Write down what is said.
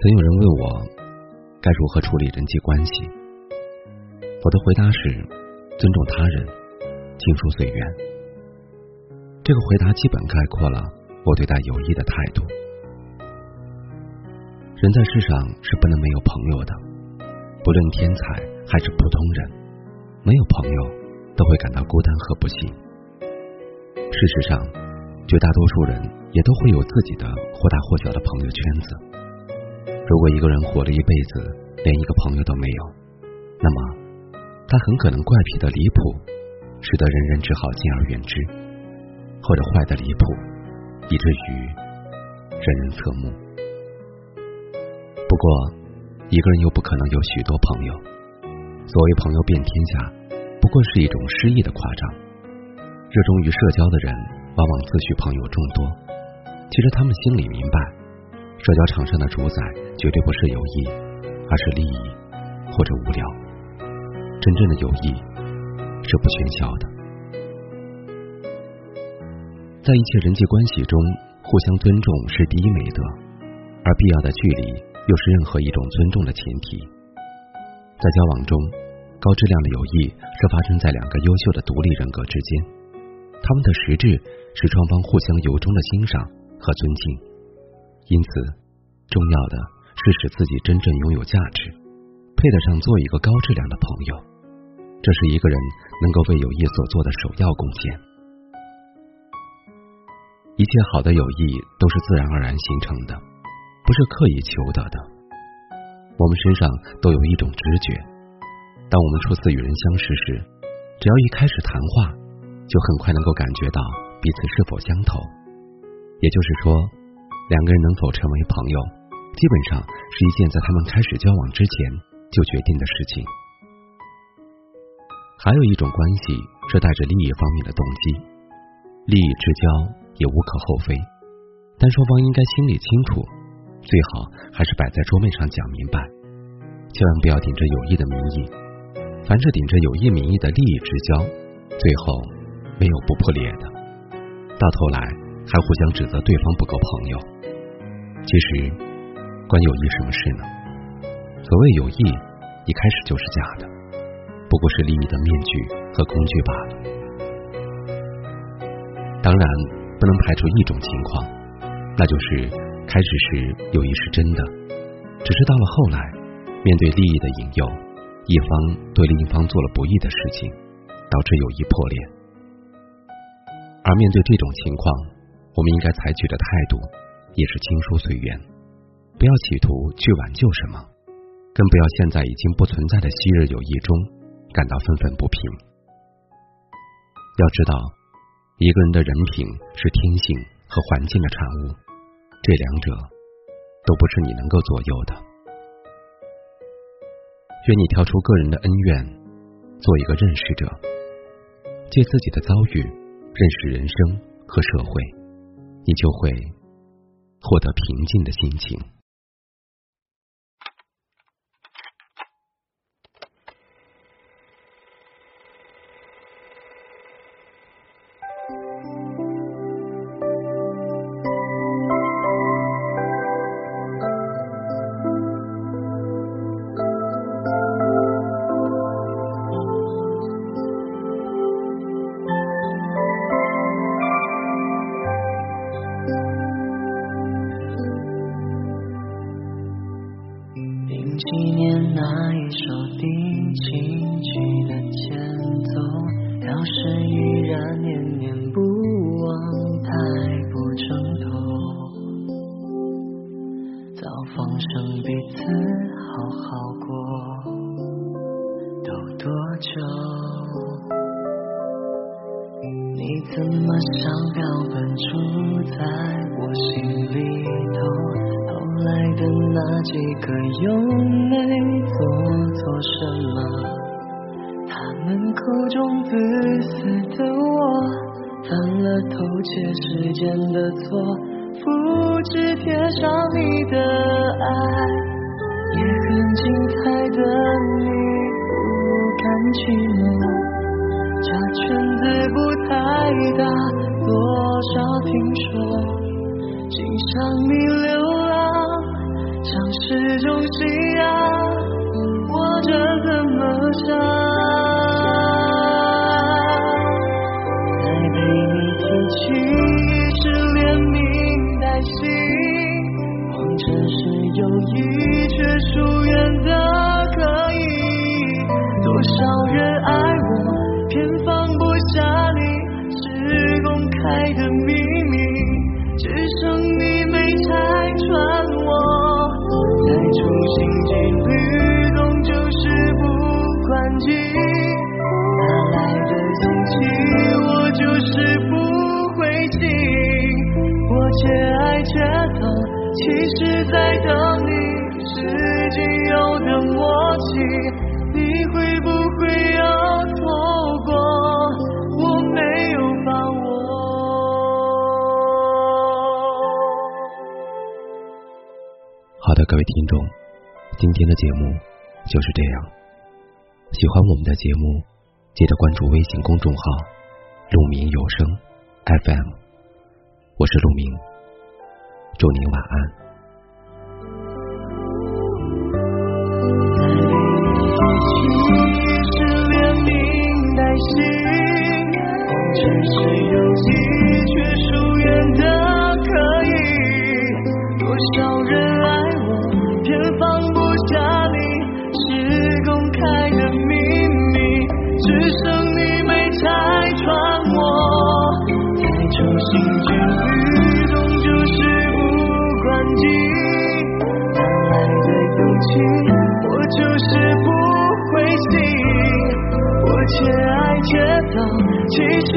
曾有人问我该如何处理人际关系，我的回答是尊重他人，静疏随缘。这个回答基本概括了我对待友谊的态度。人在世上是不能没有朋友的，不论天才还是普通人，没有朋友都会感到孤单和不幸。事实上，绝大多数人也都会有自己的或大或小的朋友圈子。如果一个人活了一辈子，连一个朋友都没有，那么他很可能怪癖的离谱，使得人人只好敬而远之；或者坏的离谱，以至于人人侧目。不过，一个人又不可能有许多朋友。所谓朋友遍天下，不过是一种诗意的夸张。热衷于社交的人，往往自诩朋友众多，其实他们心里明白。社交场上的主宰绝对不是友谊，而是利益或者无聊。真正的友谊是不喧嚣的，在一切人际关系中，互相尊重是第一美德，而必要的距离又是任何一种尊重的前提。在交往中，高质量的友谊是发生在两个优秀的独立人格之间，他们的实质是双方互相由衷的欣赏和尊敬。因此，重要的是使自己真正拥有价值，配得上做一个高质量的朋友。这是一个人能够为友谊所做的首要贡献。一切好的友谊都是自然而然形成的，不是刻意求得的。我们身上都有一种直觉，当我们初次与人相识时，只要一开始谈话，就很快能够感觉到彼此是否相投。也就是说。两个人能否成为朋友，基本上是一件在他们开始交往之前就决定的事情。还有一种关系是带着利益方面的动机，利益之交也无可厚非，但双方应该心里清楚，最好还是摆在桌面上讲明白，千万不要顶着友谊的名义。凡是顶着友谊名义的利益之交，最后没有不破裂的，到头来还互相指责对方不够朋友。其实，关友谊什么事呢？所谓友谊，一开始就是假的，不过是利益的面具和工具罢了。当然，不能排除一种情况，那就是开始时友谊是真的，只是到了后来，面对利益的引诱，一方对另一方做了不义的事情，导致友谊破裂。而面对这种情况，我们应该采取的态度。也是轻疏随缘，不要企图去挽救什么，更不要陷在已经不存在的昔日友谊中感到愤愤不平。要知道，一个人的人品是天性和环境的产物，这两者都不是你能够左右的。愿你跳出个人的恩怨，做一个认识者，借自己的遭遇认识人生和社会，你就会。获得平静的心情。一首定情曲的前奏，要是依然念念不忘，太不挣脱。早放生彼此好好过，都多久？你怎么像标本住在我心里头？后来的那几个又没了偷窃时间的错，复制贴上你的爱，也很精彩的你不甘寂寞，这圈子不太大，多少听说，欣赏你流浪。像是有一却疏远的可以多少人爱我偏放不下你是公开的秘密只剩你没拆穿我。再处心积虑终究事不关己哪来的勇气我就是不会心我且爱且走其实在等各位听众，今天的节目就是这样。喜欢我们的节目，记得关注微信公众号“鹿鸣有声 FM”，我是鹿鸣，祝您晚安。情？我就是不灰心，我且爱且走，其实